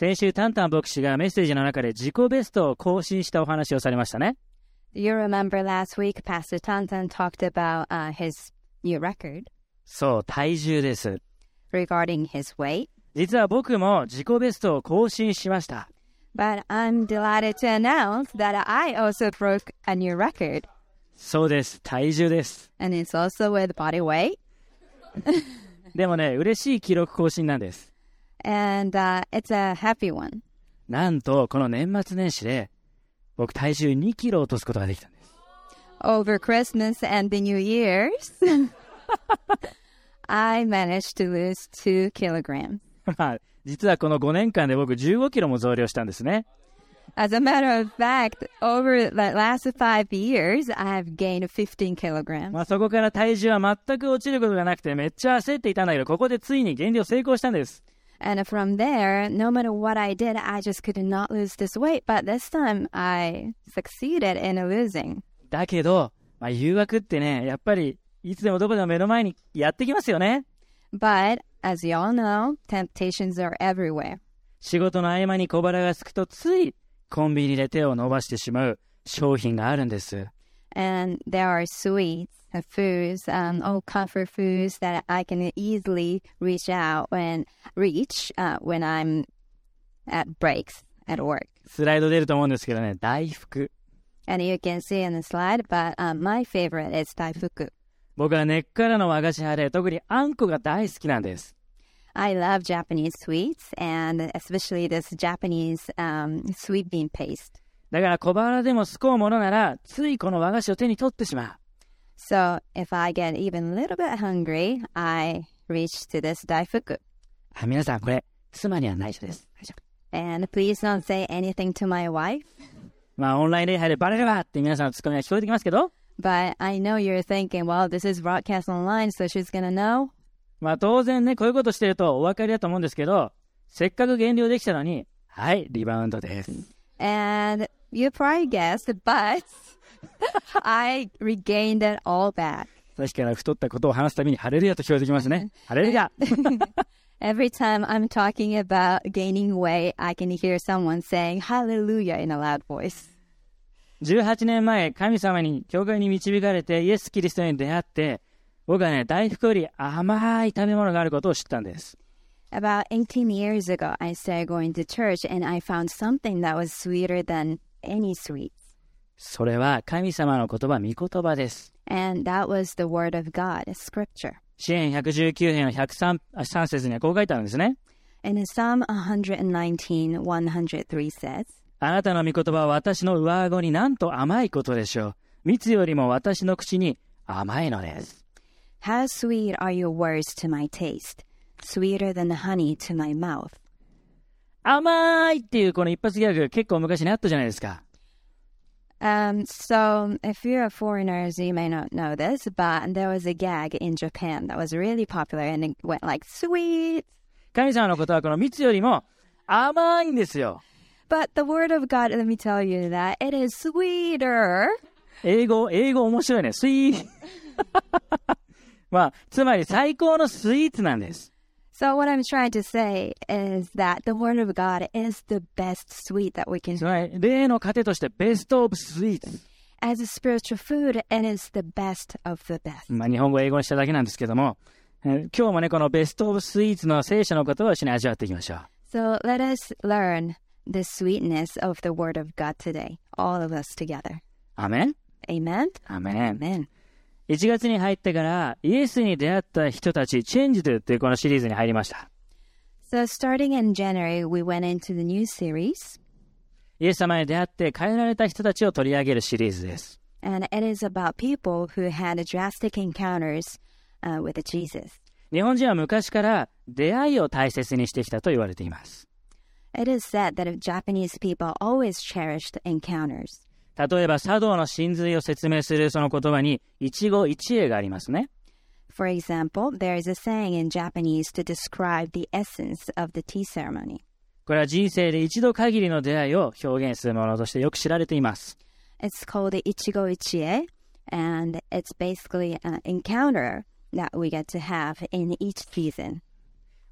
先週、タンタン牧師がメッセージの中で自己ベストを更新したお話をされましたね。You remember last week Pastor Tantan talked about uh, his new record そう、体重です。regarding his weight? 実は僕も自己ベストを更新しました。But I'm delighted to announce that I also broke a new record, そうです。体重です。and it's also with body weight. でもね、嬉しい記録更新なんです。And uh, it's a happy one. なんと、この年末年始で、僕体重2キロ落とすことができたんです。Over Christmas and the New Year's, I managed to lose two kilograms. まあ、実はこの5年間で僕15キロも増量したんですね。As a matter of fact, over the last five years, I have gained 15 kilograms. まあそこから体重は全く落ちることがなくてめっちゃ焦っていたんだけど、ここでついに減量成功したんです。And from there, no matter what I did, I just could not lose this weight. But this time, I succeeded in losing. だけど、まあ誘惑ってね、やっぱりいつでもどこでも目の前にやってきますよね。 But as you all know, temptations are everywhere. 仕事の合間に小腹が空くとついコンビニで手を伸ばしてしまう商品があるんです。 And there are sweets, uh, foods, um, all comfort foods that I can easily reach out when reach uh, when I'm at breaks at work. スライド出ると思うんですけどね、大福。And you can see in the slide, but um, my favorite is daifuku. 僕は根っからの和菓子派で特にあんこが大好きなんです。I love Japanese sweets and especially this Japanese um, sweet bean paste. だから小腹でもすこうものなら、ついこの和菓子を手に取ってしまう。So if I get even a little bit hungry, I reach to this daifuku. あ皆さん、これ、妻には内緒です。内緒 And please don't say anything to my wife. まあ、オンライン礼拝でバレればって皆さんのツッコミが聞こえてきますけど、 But I know you're thinking, well, this is broadcast online, so she's gonna know. まあ当然ね、こういうことしてるとお分かりだと思うんですけど、せっかく減量できたのに、はい、リバウンドです。 And you probably guessed, but I regained it all back. さっきから太ったことを話すたびに、ハレルヤと聞こえてきますね。ハレルヤ Every time I'm talking about gaining weight, I can hear someone saying hallelujah in a loud voice. 18年前、神様に教会に導かれてイエス・キリストに出会って、僕はね、大福より甘い食べ物があることを知ったんです。 About 18 years ago, I started going to church and I found something that was sweeter than any sweets. それは神様の言葉、御言葉です。And that was the word of God, scripture. 支援119編の103あ3節にはこう書いてあるんですね。In Psalm 119, 103 says, あなたの御言葉は私の上顎になんと甘いことでしょう。蜜よりも私の口に甘いのです。How sweet are your words to my taste, sweeter than honey to my mouth. 甘いっていうこの一発ギャグ結構昔にあったじゃないですか。Um, so, if you're foreigners, you may not know this, but there was a gag in Japan that was really popular and it went like, sweet. 神様のことはこの蜜よりも甘いんですよ。 But the word of God, let me tell you that it is sweeter. 英語、英語面白いね。スイー。まあ、つまり最高のスイーツなんです。 So, what I'm trying to say is that the Word of God is the best sweet that we can Right. best of sweets。As a spiritual food, it is the best of the best. So let us learn the sweetness of the Word of God today, all of us together. Amen. Amen? Amen. Amen. 1月に入ってから、イエスに出会った人たち、チェンジドっていうこのシリーズに入りました。So, starting in January, we went into the new series, イエス様に出会って変えられた人たちを取り上げるシリーズです。and it is about people who had drastic encounters uh, with Jesus. 日本人は昔から出会いを大切にしてきたと言われています。It is said that Japanese people always cherished encounters. 例えば、茶道の真髄を説明するその言葉に、一期一会がありますね。For example, there is a saying in Japanese to describe the essence of the tea ceremony. これは人生で一度限りの出会いを表現するものとしてよく知られています。It's called the Ichigo Ichie, and it's basically an encounter that we get to have in each season.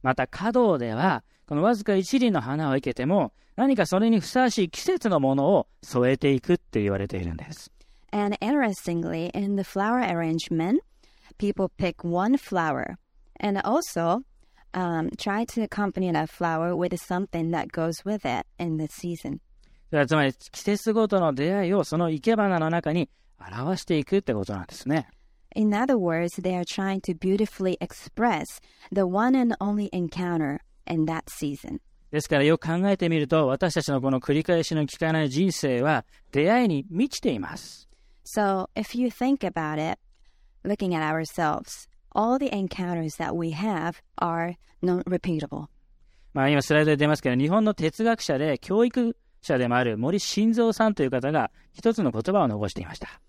また、華道では、このわずか一輪の花を生けても、何かそれにふさわしい季節のものを添えていくって言われているんです。And interestingly, in the flower arrangement, people pick one flower and also um, try to accompany that flower with something that goes with it in the season. つまり季節ごとの出会いをその生け花の中に表していくってことなんですね。In other words, they are trying to beautifully express the one and only encounter in that season. ですからよく考えてみると私たちのこの繰り返しの聞かない人生は出会いに満ちています。So, if you think about it, looking at ourselves, all the encounters that we have are non repeatable. まあ今スライドで出ますけど日本の哲学者で教育者でもある森晋三さんという方が一つの言葉を残していました。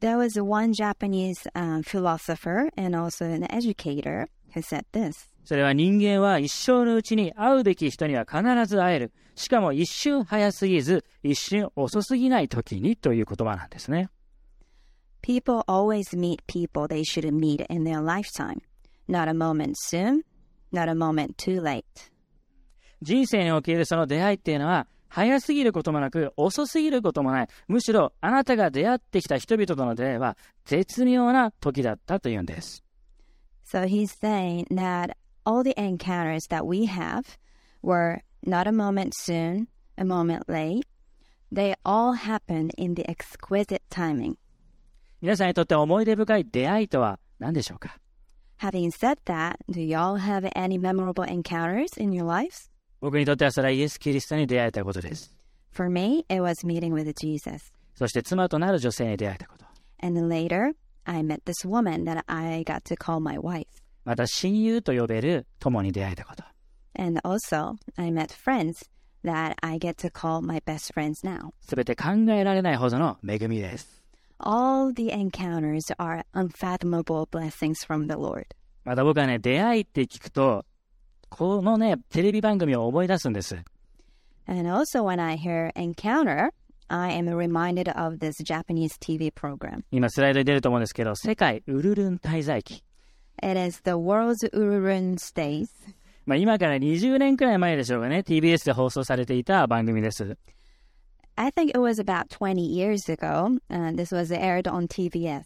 There was one Japanese um, philosopher and also an educator who said this それは人間は一生のうちに会うべき人には必ず会える。しかも一瞬早すぎず、一瞬遅すぎない時にという言葉なんですね。People always meet people they should meet in their lifetime. Not a moment soon, not a moment too late. 人生におけるその出会いっていうのは、早すぎることもなく、遅すぎることもない。むしろ、あなたが出会ってきた人々との出会いは、絶妙な時だったというんです。So he's saying that all the encounters that we have were not a moment soon, a moment late. They all happened in the exquisite timing. 皆さんにとって思い出深い出会いとは何でしょうか Having said that, do y'all have any memorable encounters in your lives? 僕にとってはそれはイエス・キリストに出会えたことです。 For me, it was meeting with Jesus. そして妻となる女性に出会えたこと。 And then later, I met this woman that I got to call my wife. また親友と呼べる友に出会えたこと。And also, I met friends that I get to call my best friends now. すべて考えられないほどの恵みです。All the encounters are unfathomable blessings from the Lord. また僕はね、出会いって聞くと、このね、テレビ番組を思い出すんです。And also, when I hear encounter, I am reminded of this Japanese TV program. 今スライドに出ると思うんですけど、世界ウルルン滞在期。It is the world's Ururun stays. まあ今から20年くらい前でしょうかね、TBS で放送されていた番組です。 I think it was about 20 years ago. Uh, this was aired on TBS.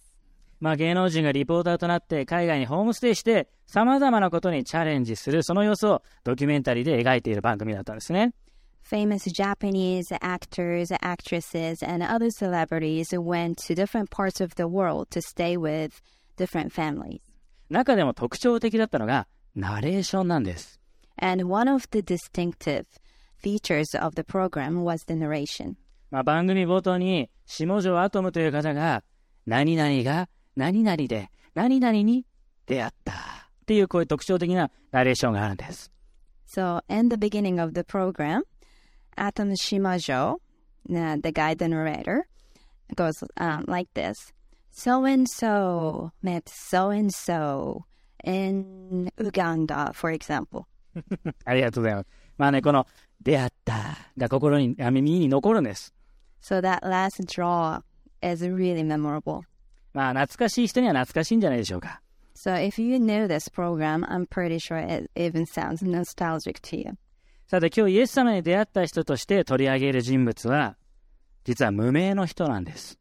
まあ芸能人がリポーターとなって海外にホームステイして様々なことにチャレンジするその様子をドキュメンタリーで描いている番組だったんですね。 Famous Japanese actors, actresses, and other celebrities went to different parts of the world to stay with different families. 中でも特徴的だったのがナレーションなんです。And one of the distinctive features of the program was the narration. まあ番組冒頭に下條アトムという方が何々が何々で何々に出会ったっていうこういう特徴的なナレーションがあるんです。So, in the beginning of the program, Atom Shimajo, uh, the guy, the narrator, goes um, like this So and so met so and so in Uganda, for example. ありがとうございます。まあね、この出会ったが心に、あ耳に残るんです。So, that last draw is really memorable. まあ懐かしい人には懐かしいんじゃないでしょうか。So, if you know this program, I'm pretty sure it even sounds nostalgic to you. さて今日イエス様に出会った人として取り上げる人物は、実は無名の人なんです。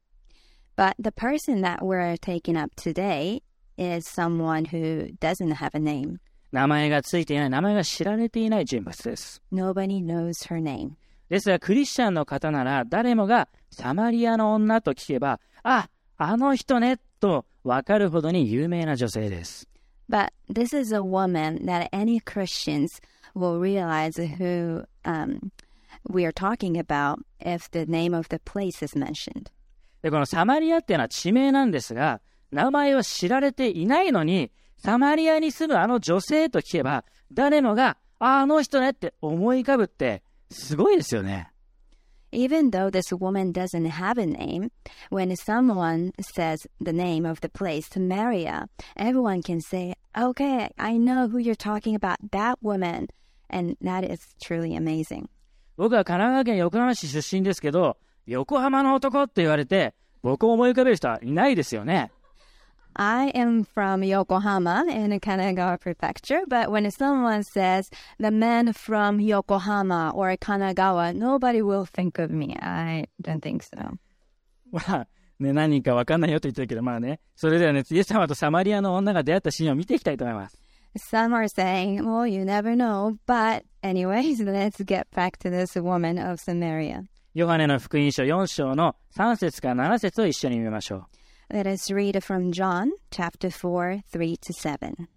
But the person that we're taking up today is someone who doesn't have a name. 名前がついていない、名前が知られていない人物です。 Nobody knows her name. ですがクリスチャンの方なら誰もがサマリアの女と聞けば、あ、あの人ね、とわかるほどに有名な女性です。 But this is a woman that any Christians will realize who um, we are talking about if the name of the place is mentioned. で、このサマリアっていうのは地名なんですが、名前は知られていないのに、サマリアに住むあの女性と聞けば、誰もが、あ、あの人ねって思い浮かぶって、すごいですよね。Even though this woman doesn't have a name, when someone says the name of the place, Samaria, everyone can say, Okay, I know who you're talking about, that woman. And that is truly amazing. 僕は神奈川県横浜市出身ですけど、横浜の男って言われて、僕を思い浮かべる人はいないですよね。I am from Yokohama in Kanagawa Prefecture, but when someone says the man from Yokohama or Kanagawa, nobody will think of me. I don't think so. まあ、ね、何人かわかんないよと言ってるけど、まあね、それではね、イエス様とサマリアの女が出会ったシーンを見ていきたいと思います。Some are saying, well, you never know. But, anyways, let's get back to this woman of Samaria. ヨハネの福音書4章の3節から7節を一緒に見ましょう。Let us read from John chapter 4, 3 to 7.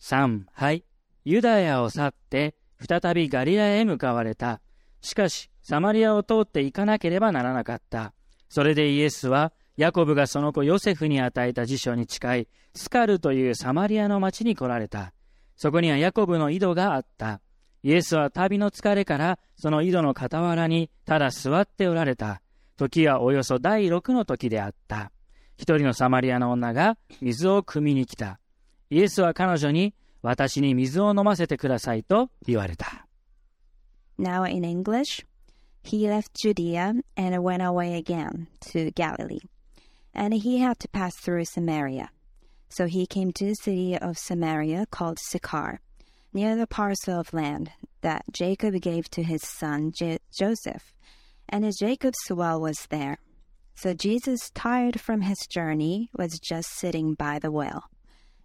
3はい。ユダヤを去って再びガリラへ向かわれた。しかしサマリアを通って行かなければならなかった。それでイエスはヤコブがその子ヨセフに与えた辞書に近いスカルというサマリアの町に来られた。そこにはヤコブの井戸があったイエスは旅の疲れからその井戸の傍らにただ座っておられた時はおよそ第6の時であった一人のサマリアの女が水を汲みに来たイエスは彼女に私に水を飲ませてくださいと言われた。Now in English, he left Judea and went away again to Galilee. And he had to pass through Samaria. So he came to the city of Samaria called Sychar, near the parcel of land that Jacob gave to his son J- Joseph. And Jacob's well was there. So Jesus, tired from his journey, was just sitting by the well.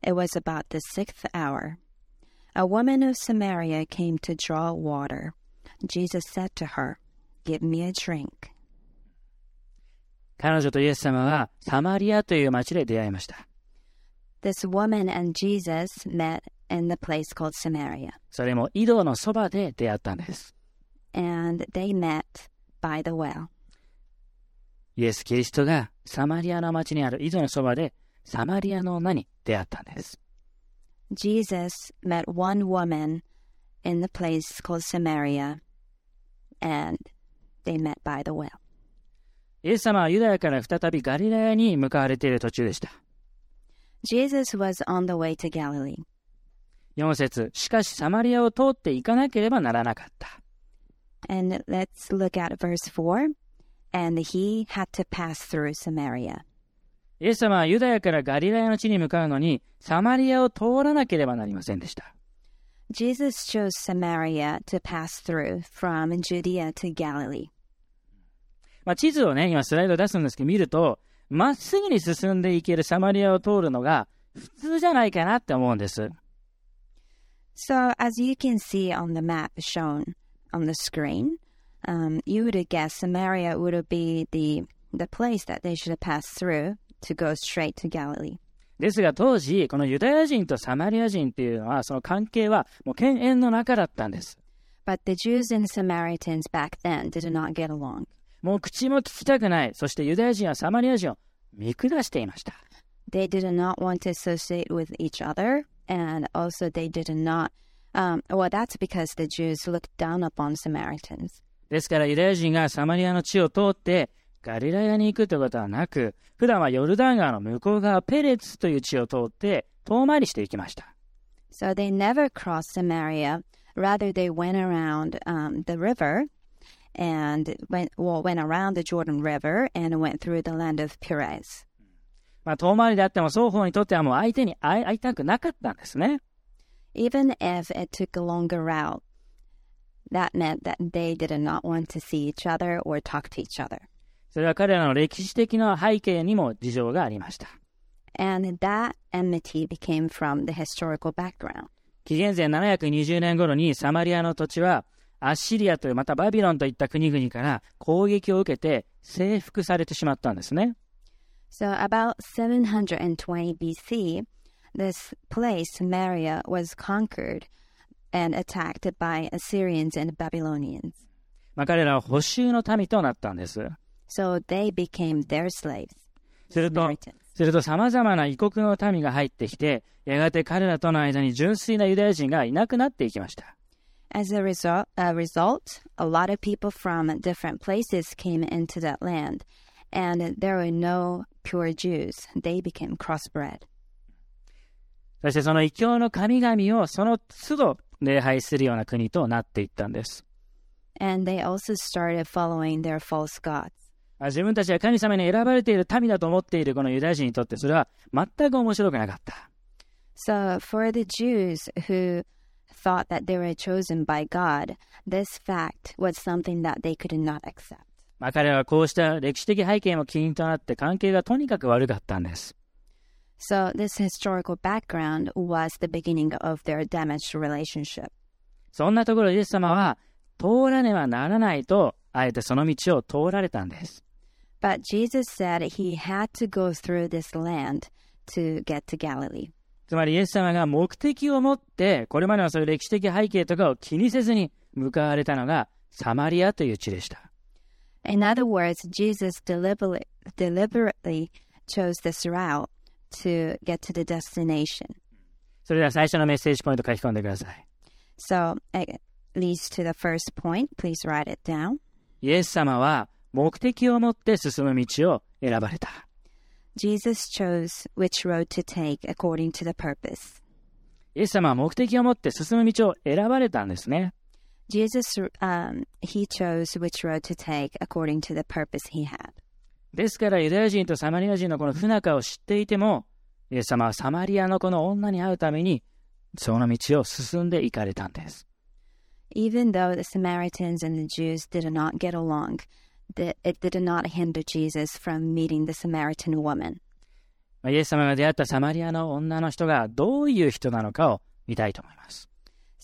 It was about the sixth hour. A woman of Samaria came to draw water. Jesus said to her, Give me a drink. 彼女とイエス様はサマリアという町で出会いました。 This woman and Jesus met in the place called Samaria, それも井戸のそばで出会ったんです。and they met by the well. イエス・キリストがサマリアの町にある井戸のそばでサマリアの女に出会ったんです。Jesus met one woman in the place called Samaria, and they met by the well. イエス様はユダヤから再びガリラヤに向かわれている途中でした。Jesus was on the way to Galilee. 4節しかしサマリアを通って行かなければならなかった。And let's look at verse 4. And he had to pass through Samaria. イエス様はユダヤからガリラヤの地に向かうのにサマリアを通らなければなりませんでした。Jesus chose Samaria to pass through from Judea to Galilee. まあ、地図をね、今スライド出すんですけど、見ると、まっすぐに進んでいけるサマリアを通るのが普通じゃないかなって思うんです。So, as you can see on the map shown on the screen, um, you would guess Samaria would be the the place that they should pass through to go straight to Galilee. ですが当時、このユダヤ人とサマリア人っていうのは、その関係はもう犬猿の中だったんです。 But the Jews and Samaritans back then did not get along. もう口も聞きたくない。そしてユダヤ人はサマリア人を見下していました。 They did not want to associate with each other, and also they did not. Um, well, that's because the Jews looked down upon Samaritans. ですからユダヤ人がサマリアの地を通ってガリラヤに行くということはなく、普段はヨルダン川の向こう側ペレツという地を通って遠回りしていきました。 So they never crossed Samaria. Rather, they went around um, the river and went well went around the Jordan River and went through the land of Perez. まあ遠回りであっても双方にとってはもう相手に会いたくなかったんですね。Even if it took a longer route, that meant that they did not want to see each other or talk to each other. それは彼らの歴史的な背景にも事情がありました。And that enmity became from the historical background. 紀元前720年頃にサマリアの土地はアッシリアというまたバビロンといった国々から攻撃を受けて征服されてしまったんですね。So about 720 BC, this place, Samaria, was conquered and attacked by Assyrians and Babylonians. まあ、彼らは補修の民となったんです。 So they became their slaves, すると、 Samaritans. すると様々な異国の民が入ってきて、やがて彼らとの間に純粋なユダヤ人がいなくなっていきました。 As a result, a result, a lot of people from different places came into that land, and there were no pure Jews. They became crossbred. そしてその異教の神々をその都度礼拝するような国となっていったんです。And they also started following their false gods. あ自分たちは神様に選ばれている民だと思っているこのユダヤ人にとってそれは全く面白くなかった。So, for the Jews who thought that they were chosen by God, this fact was something that they could not accept. まあ、彼らはこうした歴史的背景も起因となって関係がとにかく悪かったんです。So, this historical background was the beginning of their damaged relationship. そんなところイエス様は通らねばならないとあえてその道を通られたんです。But Jesus said he had to go through this land to get to Galilee. つまりイエス様が目的を持ってこれまでのそういう歴史的背景とかを気にせずに向かわれたのがサマリアという地でした。In other words, Jesus deliberately, deliberately chose this route to get to the destination. それでは最初のメッセージポイント書き込んでください。 So it leads to the first point. Please write it down. イエス様は目的を持って進む道を選ばれた。 Jesus chose which road to take according to the purpose. イエス様は目的を持って進む道を選ばれたんですね。 Jesus, um, he chose which road to take according to the purpose he had. ですからユダヤ人とサマリア人のこの不仲を知っていても、イエス様はサマリアのこの女に会うために、その道を進んで行かれたんです。 Even though the Samaritans and the Jews did not get along, the, it did not hinder Jesus from meeting the Samaritan woman. まあイエス様が出会ったサマリアの女の人がどういう人なのかを見たいと思います。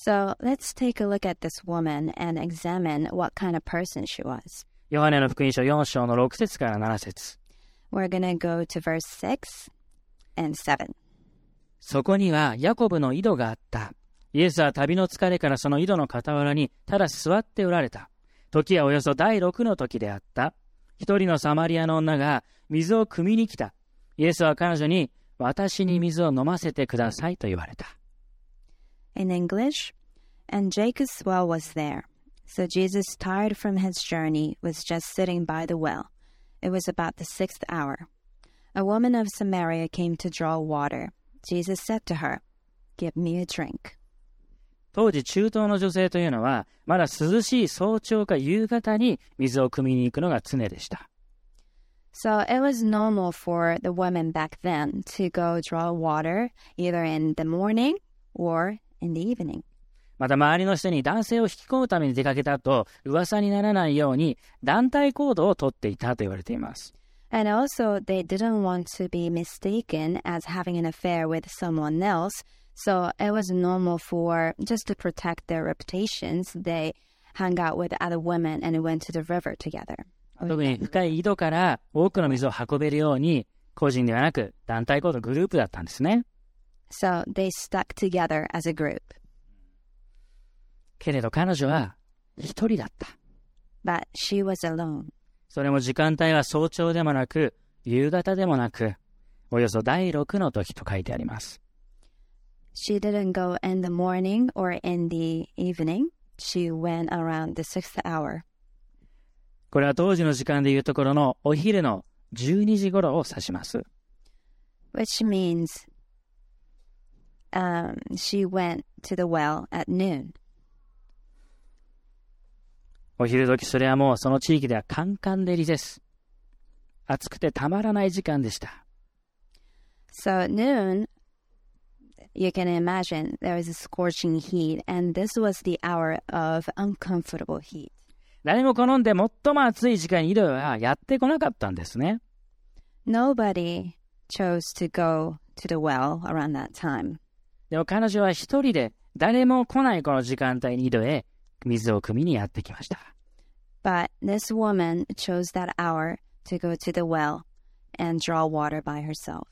So let's take a look at this woman and examine what kind of person she was. ヨハネの福音書4章の6節から7節 We're to go to verse 6 and 7. そこにはヤコブの井戸があった。イエスは旅の疲れからその井戸の傍らにただ座っておられた。時はおよそ第6の時であった。一人のサマリアの女が水を汲みに来た。イエスは彼女に私に水を飲ませてくださいと言われた。In English, and Jacob's well was there. So Jesus, tired from his journey, was just sitting by the well. It was about the sixth hour. A woman of Samaria came to draw water. Jesus said to her, Give me a drink. 当時中東の女性というのはまだ涼しい早朝か夕方に水を汲みに行くのが常でした。 So it was normal for the women back then to go draw water either in the morning or in the evening. また周りの人に男性を引き込むために出かけたと噂にならないように団体行動をとっていたと言われています。And also, they didn't want to be mistaken as having an affair with someone else. So it was normal for just to protect their reputations. They hung out with other women and went to the river together. 特に深い井戸から多くの水を運べるように個人ではなく団体行動グループだったんですね。So they stuck together as a group. けれど彼女は一人だった。But she was alone. それも時間帯は早朝でもなく夕方でもなくおよそ第6の時と書いてあります。She didn't go in the morning or in the evening. She went around the sixth hour. これは当時の時間でいうところのお昼の12時頃を指します。which means um, she went to the well at noon. お昼時それはもうその地域ではカンカン照りです。暑くてたまらない時間でした。So at noon, you can imagine there is a scorching heat, and this was the hour of uncomfortable heat. 誰も好んで最も暑い時間に井戸はやってこなかったんですね。Nobody chose to go to the well around that time. でも彼女は一人で誰も来ないこの時間帯に井戸へ水を汲みにやってきました。But this woman chose that hour to go to the well and draw water by herself.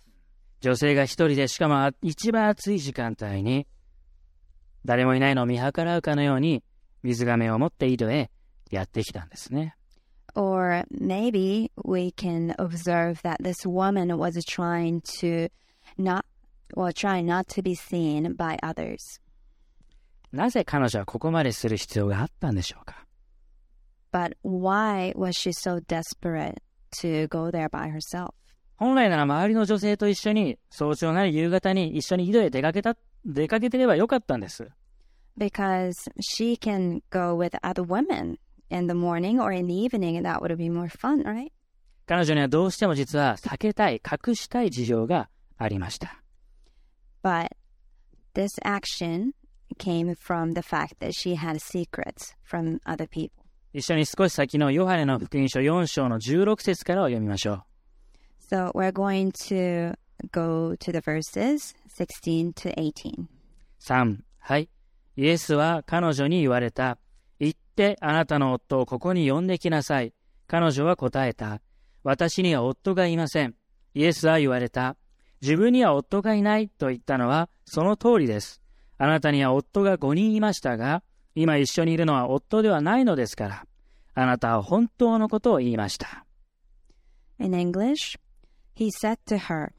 女性が一人でしかも一番暑い時間帯に誰もいないのを見計らうかのように水がめを持って井戸へやってきたんですね。Or maybe we can observe that this woman was trying to not, well, trying not to be seen by others. なぜ彼女はここまでする必要があったんでしょうか But why was she so desperate to go there by herself? 本来なら周りの女性と一緒に早朝なり夕方に一緒に井戸へ出かけた、出かけてればよかったんです。Because she can go with other women in the morning or in the evening, and that would be more fun, right? 彼女にはどうしても実は避けたい、隠したい事情がありました。But this action came from the fact that she had secrets from other people. 一緒に少し先のヨハネの福音書4章の16節からを読みましょう。So we're going to go to the verses 16 to 18. 3、はい。イエスは彼女に言われた。行ってあなたの夫をここに呼んできなさい。彼女は答えた。私には夫がいません。イエスは言われた。自分には夫がいないと言ったのはその通りです。あなたには夫が5人いましたが、今一緒にいるのは夫ではないのですから。あなたは本当のことを言いました。In English, he said to her,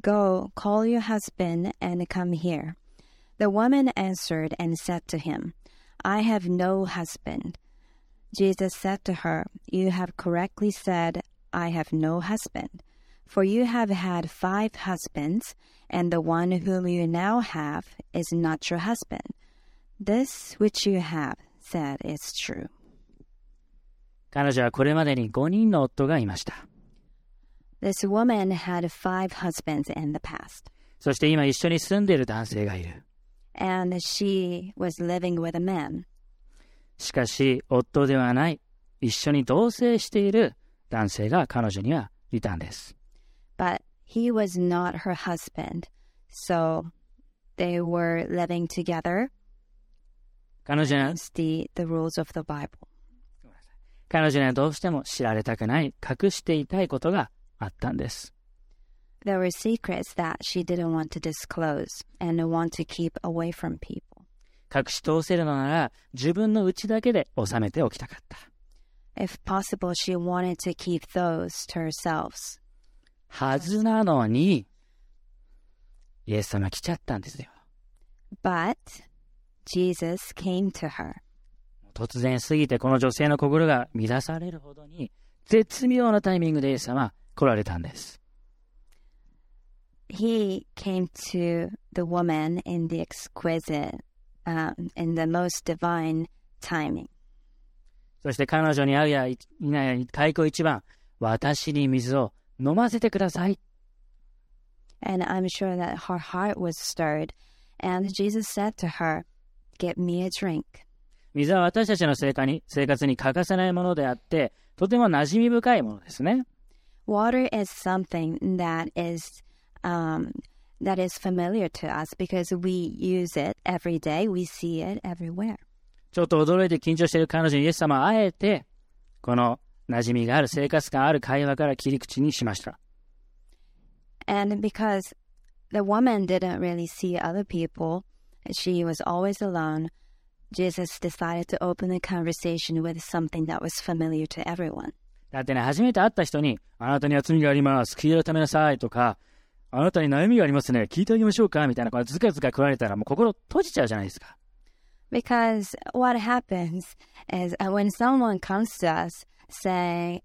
Go, call your husband and come here. The woman answered and said to him, I have no husband. Jesus said to her, You have correctly said, I have no husband. For you have had five husbands, and the one whom you now have is not your husband. This which you have said is true. 彼女はこれまでに5人の夫がいました。 This woman had five husbands in the past. そして今一緒に住んでいる男性がいる。 and she was living with a man. しかし、夫ではない、一緒に同棲している男性が彼女にはいたんです。 But he was not her husband. So they were living together 彼女には against the, the rules of the Bible. 彼女にはどうしても知られたくない、隠していたいことがあったんです。 There were secrets that she didn't want to disclose and want to keep away from people. 隠し通せるのなら自分の内だけで収めておきたかった。 If possible, she wanted to keep those to herself. はずなのに、イエス様来ちゃったんですよ。But Jesus came to her. 突然すぎてこの女性の心が乱されるほどに、絶妙なタイミングでイエス様来られたんです。he came to the woman in the exquisite, um, in the most divine timing. そして彼女に会うやいないや開口一番、私に水を飲ませてください。And I'm sure that her heart was stirred. And Jesus said to her, Get me a drink. 水は私たちの生活に生活に欠かせないものであって、とても馴染み深いものですね。Water is something that is um, that is familiar to us because we use it every day. We see it everywhere. ちょっと驚いて緊張している彼女にイエス様はあえて、この馴染みがある生活感ある会話から切り口にしました。And because the woman didn't really see other people, she was always alone. Jesus decided to open the conversation with something that was familiar to everyone. だってね、初めて会った人に、あなたには罪があります。悔い改めなさいとか、あなたに悩みがありますね。聞いてあげましょうかみたいな、これずかずか来られたらもう心閉じちゃうじゃないですか。Because what happens is uh, when someone comes to us saying,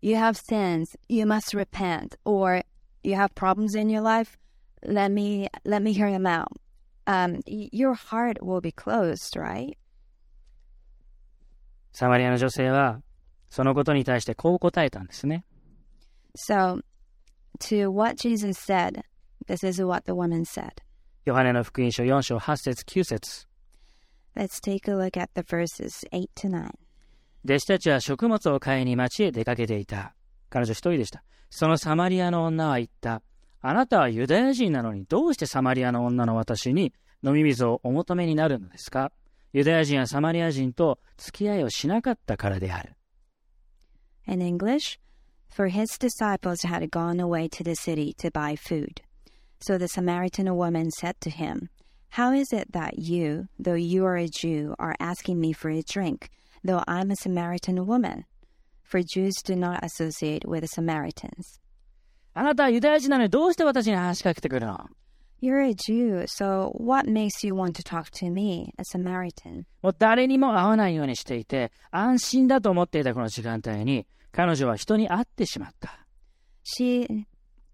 You have sins, you must repent, or you have problems in your life, let me let me hear them out. Um, y- your heart will be closed, right? サマリアの女性は、そのことに対してこう答えたんですね。 So, to what Jesus said, this is what the woman said. ヨハネの福音書4章8節9節 Let's take a look at the verses 8 to 9. 弟子たちは食物を買いに町へ出かけていた。彼女一人でした。そのサマリアの女は言った。あなたはユダヤ人なのにどうしてサマリアの女の私に飲み水をお求めになるのですかユダヤ人はサマリア人と付き合いをしなかったからである。In English, for his disciples had gone away to the city to buy food. So the Samaritan woman said to him, How is it that you, though you are a Jew, are asking me for a drink, though I'm a Samaritan woman? For Jews do not associate with Samaritans. あなたはユダヤ人なのにどうして私に話しかけてくるの You're a Jew, so what makes you want to talk to me, a Samaritan? もう誰にも会わないようにしていて、安心だと思っていたこの時間帯に、彼女は人に会ってしまった。 She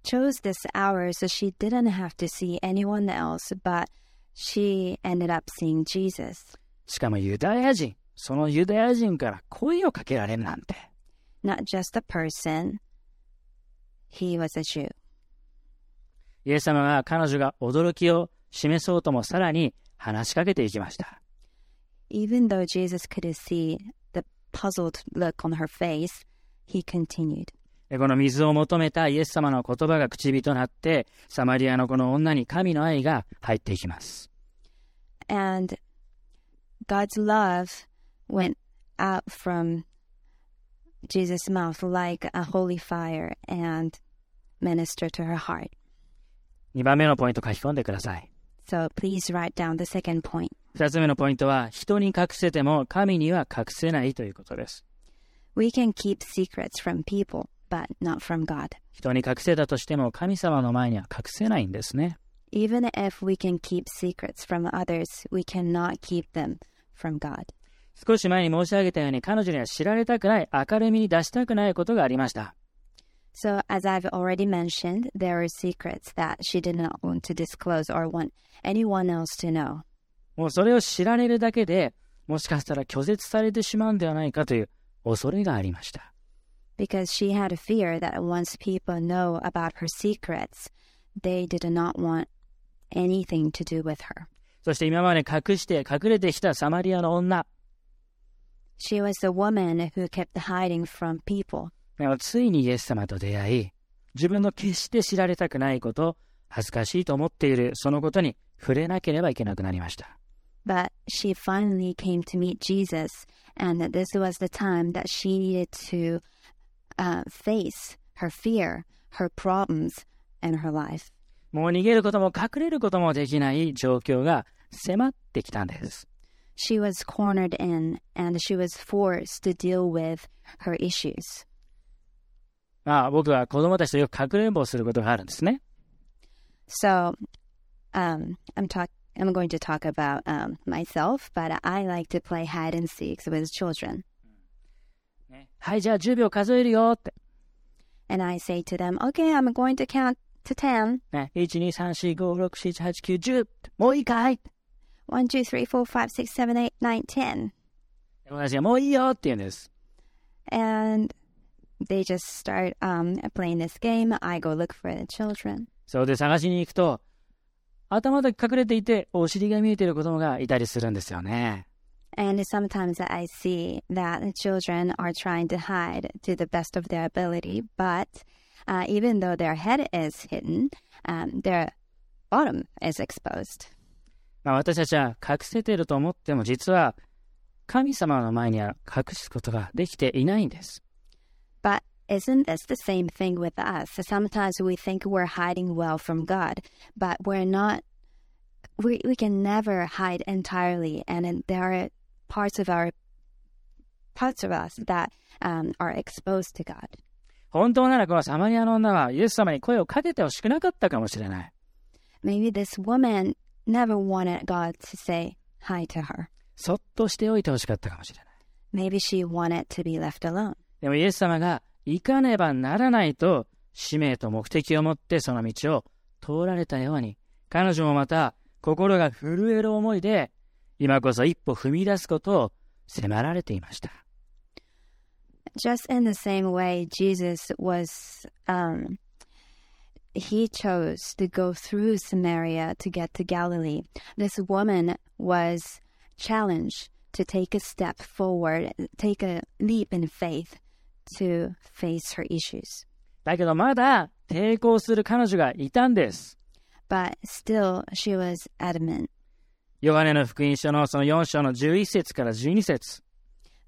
chose this hour so she didn't have to see anyone else, but she ended up seeing Jesus. しかもユダヤ人、 そのユダヤ人から声をかけられるなんて。Not just a person, he was a Jew. イエス様が彼女が驚きを示そうともさらに話しかけていきました。Even though Jesus could see the puzzled look on her face, he continued. でこの水を求めたイエス様の言葉が口火となって、サマリアのこの女に神の愛が入っていきます。And God's love went out from Jesus' mouth like a holy fire and ministered to her heart. 2番目のポイント書き込んでください。 So please write down the second point. 2つ目のポイントは、人に隠せても神には隠せないということです。 We can keep secrets from people, but not from God. 人に隠せたとしても神様の前には隠せないんですね。 Even if we can keep secrets from others, we cannot keep them from God. 少し前に申し上げたように彼女には知られたくない、明るみに出したくないことがありました。So, as I've already mentioned, there are secrets that she did not want to disclose or want anyone else to know. もうそれを知られるだけでもしかしたら拒絶されてしまうんではないかという恐れがありました。because she had a fear that once people know about her secrets, they did not want anything to do with her. そして今まで隠して隠れてきたサマリアの女、She was the woman who kept hiding from people. でもついにイエス様と出会い、自分の決して知られたくないこと、恥ずかしいと思っているそのことに触れなければいけなくなりました。But she finally came to meet Jesus, and this was the time that she needed to uh, face her fear, her problems, and her life. もう逃げることも隠れることもできない状況が迫ってきたんです。She was cornered in, and she was forced to deal with her issues. まあ僕は子供たちとよくかくれんぼをすることがあるんですね。 So, um, I'm talk. I'm going to talk about um, myself, but I like to play hide and seek with children. はい、じゃあ10秒数えるよって。 And I say to them, "Okay, I'm going to count to ten. ね、1、2、3、4、5、6、7、8、9、10! もういいかい 1, 2, 3, 4, 5, 6, 7, 8, 9, 10. And they just start um, playing this game. I go look for the children. So And sometimes I see that the children are trying to hide to the best of their ability, but uh, even though their head is hidden, um, their bottom is exposed. まあ私たちは隠せていると思っても実は神様の前には隠すことができていないんです。But isn't this the same thing with us? Sometimes we think we're hiding well from God, but we're not. We we can never hide entirely, and there are parts of our parts of us that um, are exposed to God. 本当ならこのサマリアの女はイエス様に声をかけてほしくなかったかもしれない。Maybe this woman never wanted God to say hi to her. そっとしておいてほしかったかもしれない。Maybe she wanted to be left alone. でもイエス様が行かねばならないと使命と目的を持ってその道を通られたように彼女もまた心が震える思いで今こそ一歩踏み出すことを迫られていました。Just in the same way, Jesus was, um, he chose to go through Samaria to get to Galilee. This woman was challenged to take a step forward, take a leap in faith to face her issues. だけどまだ抵抗する彼女がいたんです。 But still, she was adamant. ヨハネの福音書のその4章の11節から12節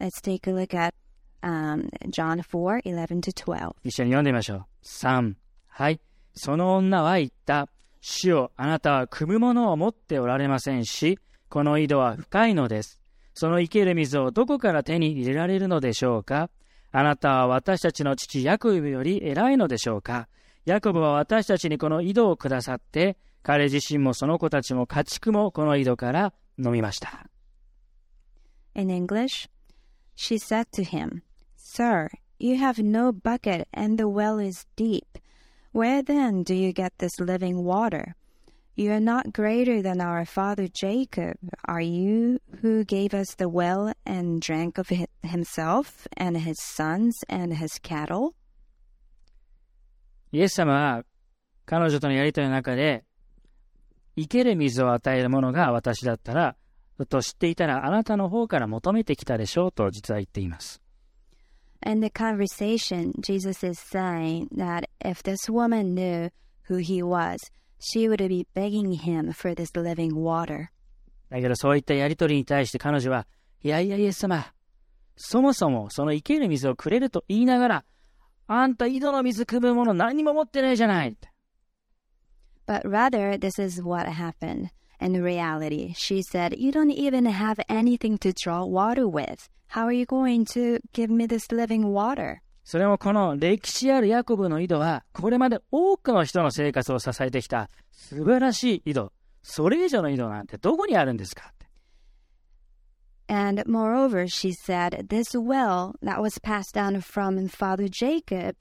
Let's take a look at um, John 4 11 to 12. 一緒に読んでみましょう。3。はい。 その女は言った。主よ、あなたは汲むものを持っておられませんし、この井戸は深いのです。その生ける水をどこから手に入れられるのでしょうか？あなたは私たちの父ヤコブより偉いのでしょうか？ヤコブは私たちにこの井戸をくださって、彼自身もその子たちも家畜もこの井戸から飲みました。In English, she said to him, Sir, you have no bucket and the well is deep. Where then do you get this living water? You are not greater than our father Jacob. Are you who gave us the well and drank of himself and his sons and his cattle? イエス様は彼女とのやりとりの中で、生ける水を与える者が私だったら、と知っていたらあなたの方から求めてきたでしょうと実は言っています。In the conversation, Jesus is saying that if this woman knew who he was, she would be begging him for this living water. だけどそういったやりとりに対して彼女は、いやいやイエス様、そもそもその生ける水をくれると言いながら、あんた井戸の水汲むもの何も持ってないじゃないって。 But rather, this is what happened. In reality, she said, You don't even have anything to draw water with. How are you going to give me this living water? それもこの歴史あるヤコブの井戸は、これまで多くの人の生活を支えてきた素晴らしい井戸。それ以上の井戸なんてどこにあるんですかって。And moreover, she said, This well that was passed down from Father Jacob,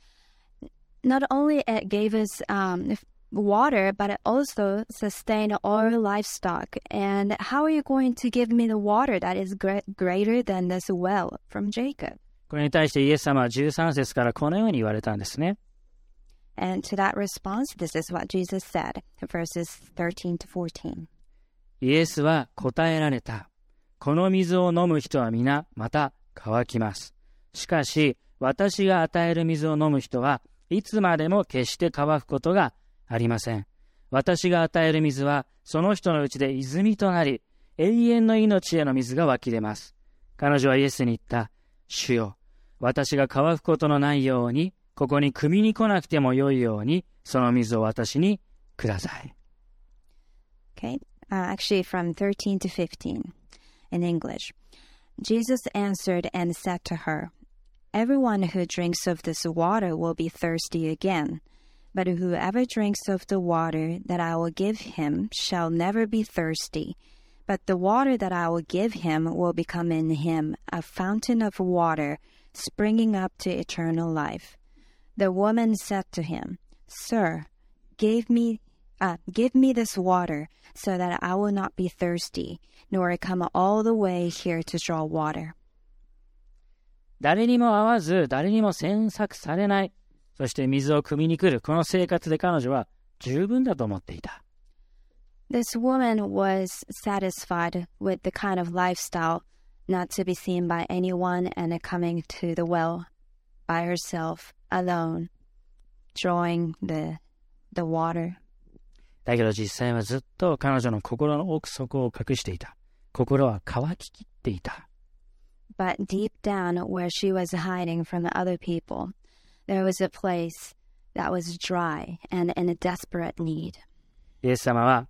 not only it gave us um, water, but it also sustained our livestock. And how are you going to give me the water that is gre- greater than this well from Jacob? これに対してイエス様は13節からこのように言われたんですね。And to that response, this is what Jesus said, verses 13 to 14. イエスは答えられた。この水を飲む人は皆また乾きます。しかし私が与える水を飲む人はいつまでも決して乾くことがありません。私が与える水はその人のうちで泉となり永遠の命への水が湧き出ます。彼女はイエスに言った。主よ、私が乾くことのないように、ここに汲みに来なくてもよいように、その水を私にください。Okay, uh, actually from 13 to 15 in English. Jesus answered and said to her, Everyone who drinks of this water will be thirsty again, but whoever drinks of the water that I will give him shall never be thirsty. But the water that I will give him will become in him a fountain of water springing up to eternal life. The woman said to him, Sir, give me uh, give me this water so that I will not be thirsty, nor come all the way here to draw water. 誰にも会わず、誰にも詮索されない。 そして水を汲みに来る、この生活で彼女は十分だと思っていた。This woman was satisfied with the kind of lifestyle not to be seen by anyone and coming to the well by herself, alone, drawing the, the water. だけど実際はずっと彼女の心の奥底を隠していた。心は乾ききっていた。But deep down, where she was hiding from the other people, there was a place that was dry and in a desperate need. イエス様は、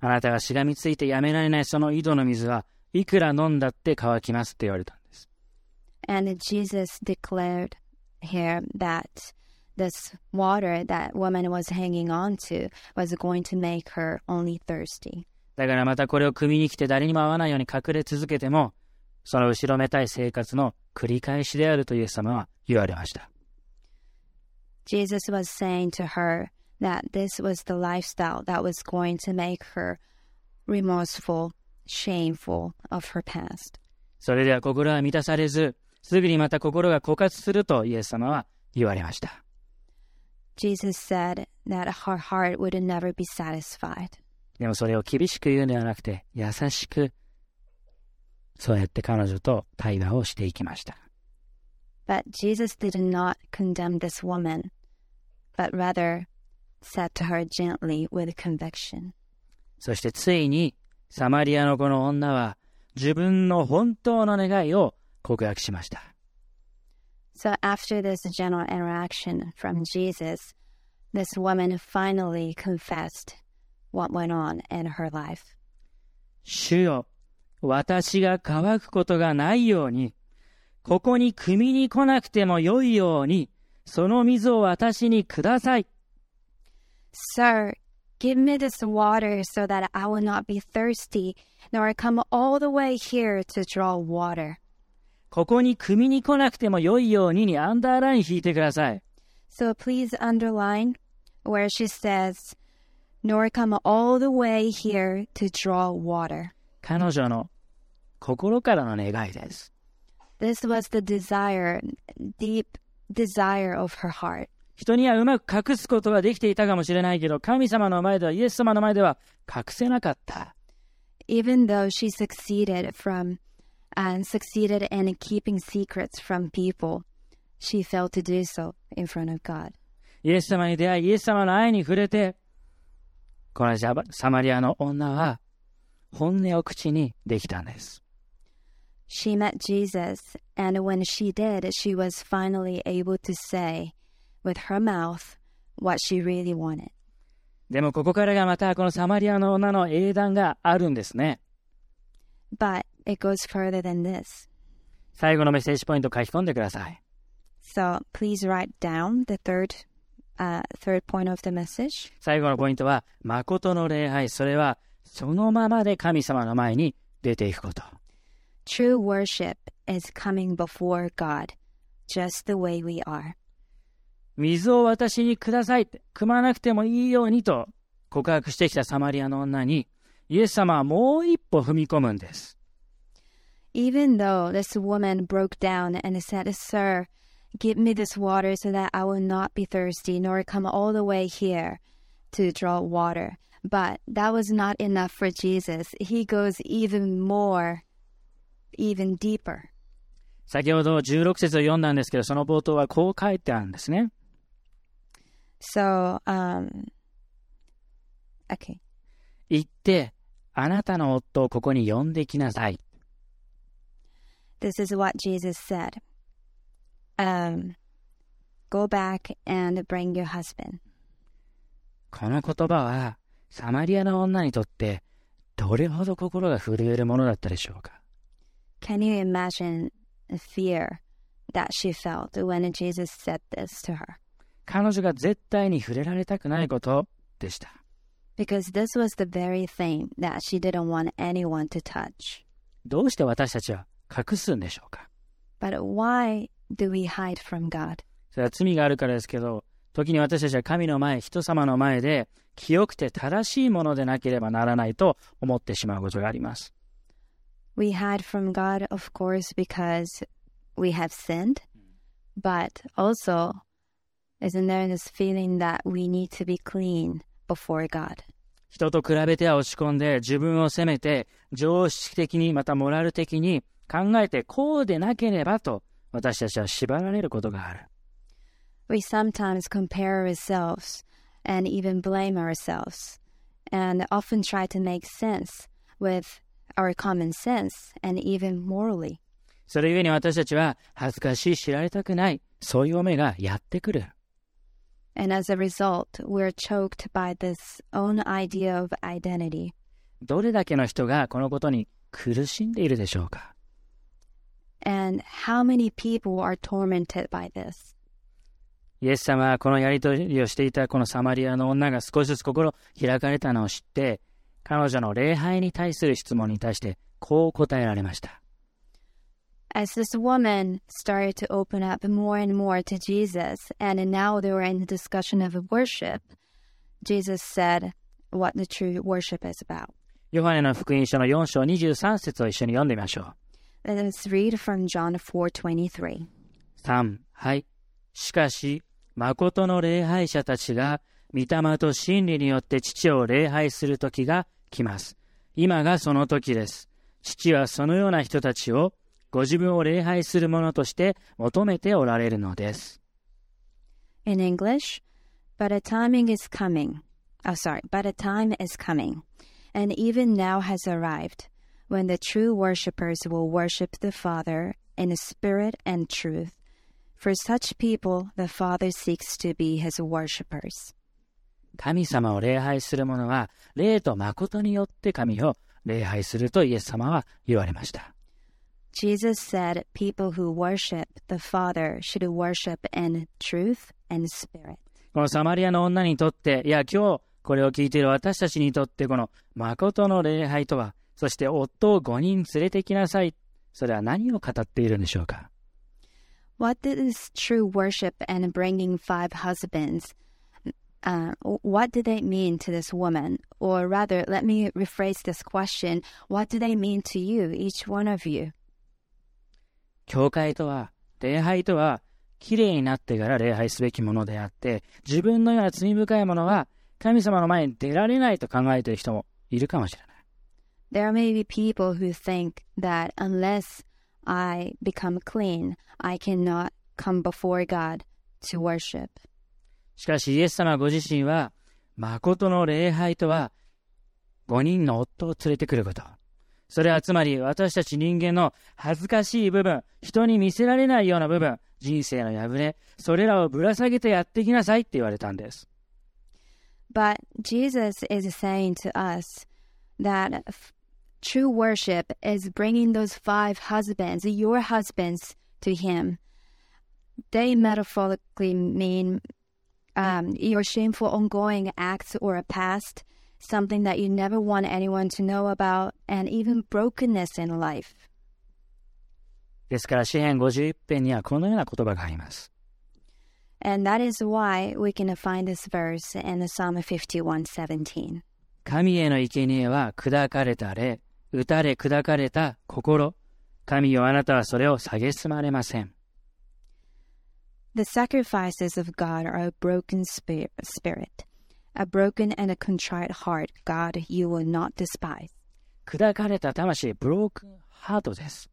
あなたがしがみついてやめられないその井戸の水はいくら飲んだって乾きますって言われたんです。And Jesus declared here that this water that woman was hanging on to was going to make her only thirsty. だからまたこれを汲みに来て誰にも会わないように隠れ続けても、その後ろめたい生活の繰り返しであるとイエス様は言われました。Jesus was saying to her that this was the lifestyle that was going to make her remorseful, shameful of her past. それでは心は満たされず、すぐにまた心が枯渇するとイエス様は言われました。 Jesus said that her heart would never be satisfied. でもそれを厳しく言うのではなくて、優しく、そうやって彼女と対話をしていきました。 But Jesus did not condemn this woman, but rather said to her gently with conviction. そしてついに、サマリアのこの女は、自分の本当の願いを告白しました。So after this gentle interaction from Jesus, this woman finally confessed what went on in her life. 主よ、私が乾くことがないように、ここに汲みに来なくてもよいように、その水を私にください。Sir, give me this water so that I will not be thirsty, nor come all the way here to draw water. ここに汲みに来なくてもよいようににアンダーライン引いてください。So please underline where she says, nor come all the way here to draw water. 彼女の心からの願いです。This was the desire, deep desire of her heart. 人にはうまく隠すことができていたかもしれないけど、神様の前では、イエス様の前では隠せなかった。Even though she succeeded from and succeeded in keeping secrets from people, she failed to do so in front of God. イエス様に出会い、イエス様の愛に触れて、このジャバサマリアの女は本音を口にできたんです。She met Jesus, and when she did, she was finally able to say with her mouth what she really wanted. でもここからがまたこのサマリアの女の英断があるんですね。 But it goes further than this. 最後のメッセージポイント書き込んでください。 So please write down the third uh, third point of the message. 最後のポイントは、誠の礼拝、それはそのままで神様の前に出ていくこと。 True worship is coming before God, just the way we are. 水を私にくださいって、汲まなくてもいいようにと告白してきたサマリアの女に、イエス様はもう一歩踏み込むんです。 Even though this woman broke down and said, Sir, give me this water so that I will not be thirsty, nor come all the way here to draw water. But that was not enough for Jesus. He goes even more, even deeper. 先ほど16節を読んだんですけど、その冒頭はこう書いてあるんですね。So, um, okay. 行って、あなたの夫をここに呼んできなさい。This is what Jesus said. Um, go back and bring your husband. この言葉は、サマリアの女にとって、どれほど心が震えるものだったでしょうか。Can you imagine the fear that she felt when Jesus said this to her? 彼女が絶対に触れられたくないことでした。Because this was the very thing that she didn't want anyone to touch. どうして私たちは隠すんでしょうか But why do we hide from God? それは罪があるからですけど、時に私たちは神の前、人様の前で、清くて正しいものでなければならないと思ってしまうことがあります。We hide from God, of course, because we have sinned, but also, isn't there this feeling that we need to be clean before God? 人と比べては落ち込んで、自分を責めて、常識的にまたモラル的に考えて、こうでなければと、私たちは縛られることがある。 We sometimes compare ourselves and even blame ourselves, and often try to make sense with our common sense and even morally. それゆえに私たちは、恥ずかしい、知られたくない、そういう目がやってくる。And as a result, we're choked by this own idea of identity. どれだけの人がこのことに苦しんでいるでしょうか And how many people are tormented by this? イエス様はこのやりとりをしていたこのサマリアの女が少しずつ心開かれたのを知って、彼女の礼拝に対する質問に対してこう答えられました。As this woman started to open up more and more to Jesus, and now they were in the discussion of worship, Jesus said what the true worship is about. ヨハネの福音書の4章23節を一緒に読んでみましょう。Let us read from John 4:23. 3、はい。しかし、誠の礼拝者たちが、御霊と真理によって父を礼拝する時が来ます。今がその時です。父はそのような人たちを、ご自分を礼拝する者として求めておられるのです。In English, but a timing is coming. Oh, sorry, but a time is coming, and even now has arrived, when the true worshippers will worship the Father in spirit and truth. For such people, the Father seeks to be his worshippers. 神様を礼拝する者は、霊と誠によって神を礼拝するとイエス様は言われました。Jesus said people who worship the Father should worship in truth and spirit. このサマリアの女にとって、いや今日これを聞いている私たちにとってこの誠の礼拝とは、そして夫を5人連れてきなさい。それは何を語っているんでしょうか What is true worship and bringing five husbands? Uh, what do they mean to this woman? Or rather, let me rephrase this question What do they mean to you, each one of you? 教会とは、礼拝とは、きれいになってから礼拝すべきものであって、自分のような罪深いものは神様の前に出られないと考えている人もいるかもしれない。There may be people who think that unless I become clean, I cannot come before God to worship. しかしイエス様ご自身は、誠の礼拝とは、5人の夫を連れてくること。それはつまり私たち人間の恥ずかしい部分、人に見せられないような部分、人生の破れ、それらをぶら下げてやってきなさいって言われたんです。But Jesus is saying to us that true worship is bringing those five husbands, your husbands, to Him. They metaphorically mean um, your shameful ongoing acts or a past, something that you never want anyone to know about, and even brokenness in life. ですから、詩編51編にはこのような言葉があります。And that is why we can find this verse in the Psalm 51:17. 神への生贄は砕かれた霊、打たれ砕かれた心。神よあなたはそれを蔑まれません。The sacrifices of God are a broken spir- spirit, a broken and a contrite heart, God you will not despise. 砕かれた魂、ブロークンハートです。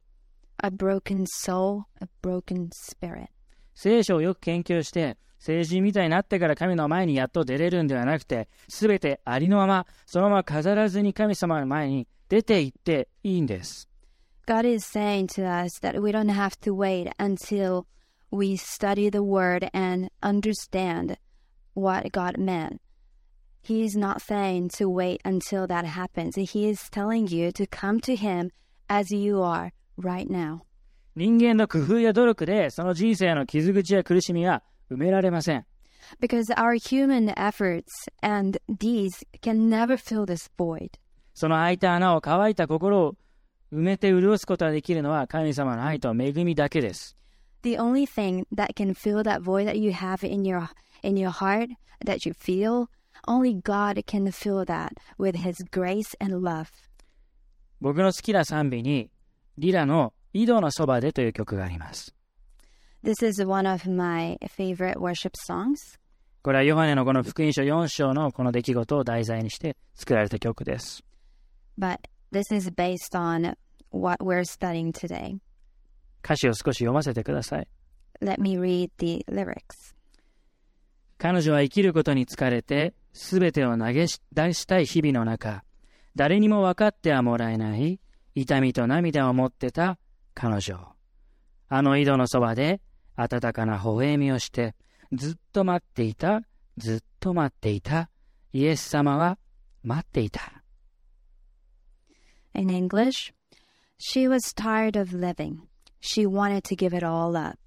A broken soul, a broken spirit. 聖書をよく研究して、成人みたいになってから神の前にやっと出れるんではなくて、すべてありのまま、そのまま飾らずに神様の前に出て行っていいんです。 God is saying to us that we don't have to wait until we study the word and understand what God meant. He is not saying to wait until that happens. He is telling you to come to Him as you are right now. 人間の工夫や努力で、その人生の傷口や苦しみは埋められません。 Because our human efforts and deeds can never fill this void. その開いた穴を乾いた心を埋めて潤すことができるのは神様の愛と恵みだけです。 The only thing that can fill that void that you have in your in your heart that you feel, only God can fill that with his grace and love. 僕の好きな賛美に、リラの井戸のそばでという曲があります。 This is one of my favorite worship songs. これはヨハネのこの福音書4章のこの出来事を題材にして作られた曲です。 But this is based on what we're studying today. 歌詞を少し読ませてください。Let me read the lyrics. 彼女は生きることに疲れて、すべてを投げ出したい日々の中、誰にも分かってはもらえない痛みと涙を持ってた彼女。あの井戸のそばで温かな微笑みをして、ずっと待っていた、ずっと待っていた、イエス様は待っていた。In English, she was tired of living. She wanted to give it all up.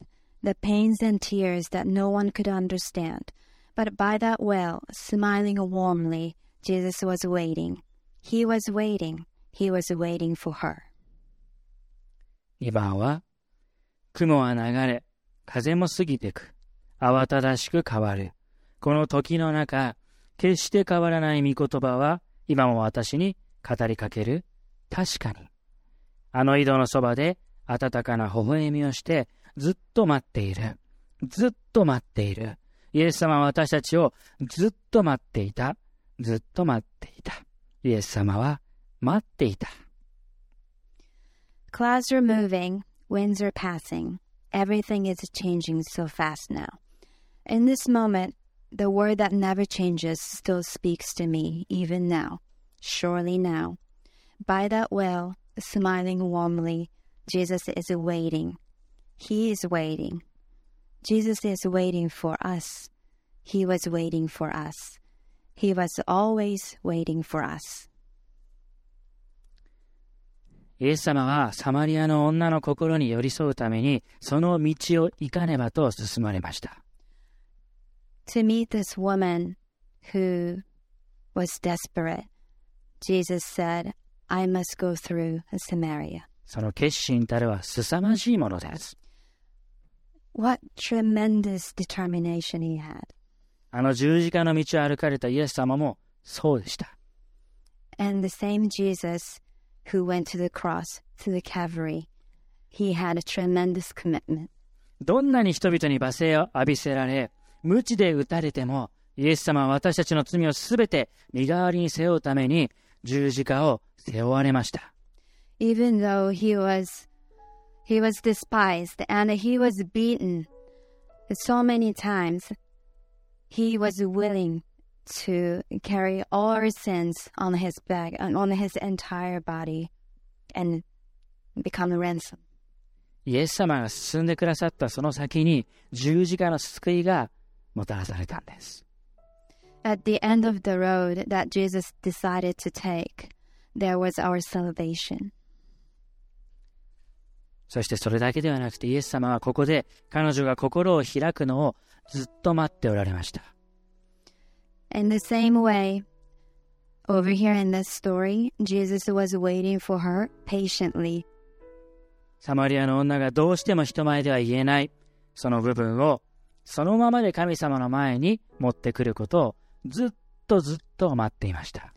The pains and tears that no one could understand. But by that well, smiling warmly, Jesus was waiting. He was waiting. He was waiting for her. 2番は、雲は流れ、風も過ぎてく。慌ただしく変わる。この時の中、決して変わらない御言葉は、今も私に語りかける。確かに。あの井戸のそばで、 温かな微笑みをして、ずっと待っている。ずっと待っている。イエス様は私たちをずっと待っていた。ずっと待っていた。イエス様は待っていた。Clouds are moving, winds are passing. Everything is changing so fast now. In this moment, the word that never changes still speaks to me, even now. Surely now. By that well, smiling warmly, Jesus is waiting. He is waiting. Jesus is waiting for us. He was waiting for us. He was always waiting for us. イエス様はサマリアの女の心に寄り添うために、その道を行かねばと進まれました。 to meet this woman who was desperate, Jesus said, I must go through Samaria. その決心たるは凄まじいものです。What tremendous determination he had. あの十字架の道を歩かれたイエス様もそうでした。And the same Jesus who went to the cross, to the Calvary, he had a tremendous commitment. どんなに人々に罵声を浴びせられ、無知で打たれても、イエス様は私たちの罪をすべて身代わりに背負うために十字架を背負われました。Even though he was he was despised and he was beaten so many times, he was willing to carry all our sins on his back and on his entire body and become a ransom. イエス様が進んでくださったその先に十字架の救いがもたらされたんです。 At the end of the road that Jesus decided to take, there was our salvation. そしてそれだけではなくてイエス様はここで彼女が心を開くのをずっと待っておられました。In the same way, over here in this story, Jesus was waiting for her patiently. サマリアの女がどうしても人前では言えないその部分をそのままで神様の前に持ってくることをずっとずっと待っていました。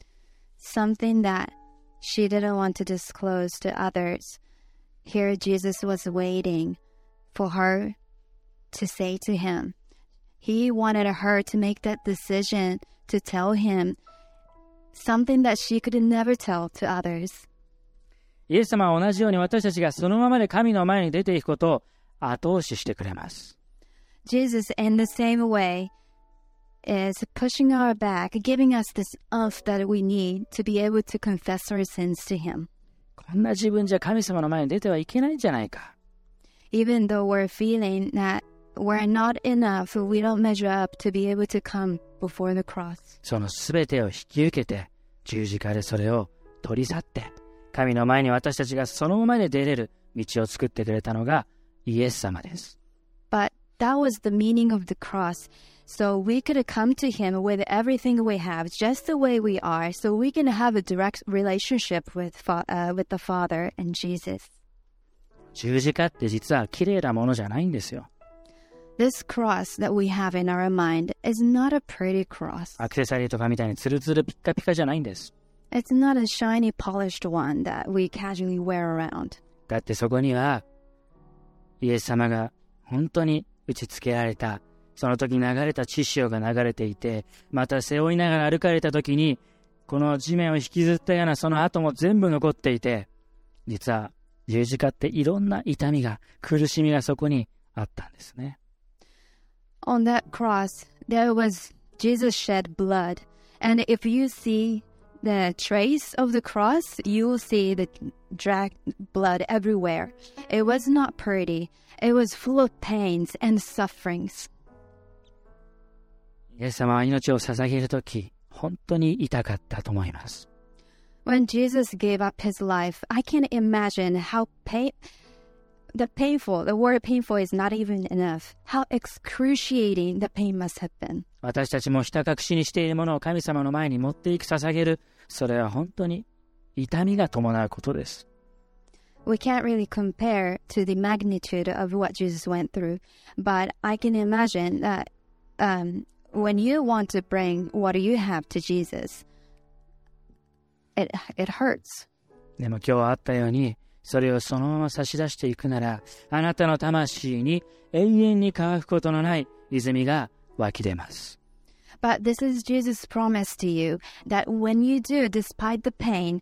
Something that she didn't want to disclose to others. Here, Jesus was waiting for her to say to him. He wanted her to make that decision to tell him something that she could never tell to others. イエス様は同じように私たちがそのままで神の前に出ていくことを後押ししてくれます。 Jesus, in the same way, is pushing our back, giving us this oomph that we need to be able to confess our sins to Him. こんな自分じゃ神様の前に出てはいけないんじゃないか。Even though we're feeling that we're not enough, we don't measure up to be able to come before the cross. そのすべてを引き受けて十字架でそれを取り去って神の前に私たちがそのままで出れる道を作ってくれたのがイエス様です。But that was the meaning of the cross. So we could come to Him with everything we have, just the way we are, so we can have a direct relationship with, fa- uh, with the Father and Jesus. 十字架って実は綺麗なものじゃないんですよ。 This cross that we have in our mind is not a pretty cross. アクセサリーとかみたいにツルツルピッカピカじゃないんです。 It's not a shiny, polished one that we casually wear around. だってそこにはイエス様が本当に 打ちつけられたその時流れた血潮が流れていてまた背負いながら歩かれた時にこの地面を引きずったようなその跡も全部残っていて実は十字架っていろんな痛みが苦しみがそこにあったんですね On that cross, there was Jesus shed blood. And if you see the trace of the cross, you will see the drag blood everywhere. It was not pretty. It was full of pains and sufferings. イエス様は命を捧げる時本当に痛かったと思います When Jesus gave up his life, I can imagine how pain the painful, the word painful is not even enough. How excruciating the pain must have been. 私たちもひた隠しにしているものを神様の前に持っていく捧げる それは本当に痛みが伴うことです We can't really compare to the magnitude of what Jesus went through, but I can imagine that um, when you want to bring what you have to Jesus, it it hurts. でも今日あったように、それをそのまま差し出していくなら、あなたの魂に永遠に乾くことのない泉が湧き出ます。But this is Jesus' promise to you that when you do, despite the pain,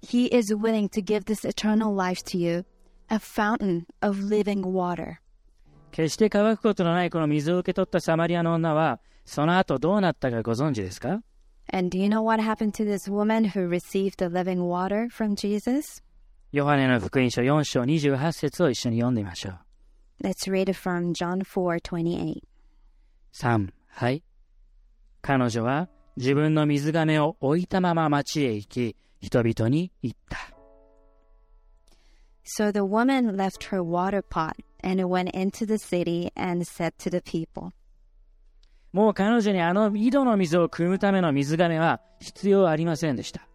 He is willing to give this eternal life to you, a fountain of living water. 決して乾くことのないこの水を受け取ったサマリアの女は、その後どうなったかご存知ですか And do you know what happened to this woman who received the living water from Jesus? ヨハネの福音書4章28節を一緒に読んでみましょう。 Let's read it from John 4:28. 3、はい。 彼女は自分の水亀を置いたまま町へ行き、人々に言った。So the woman left her water pot and went into the city and said to the people, もう彼女にあの井戸の水を汲むための水亀は必要ありませんでした。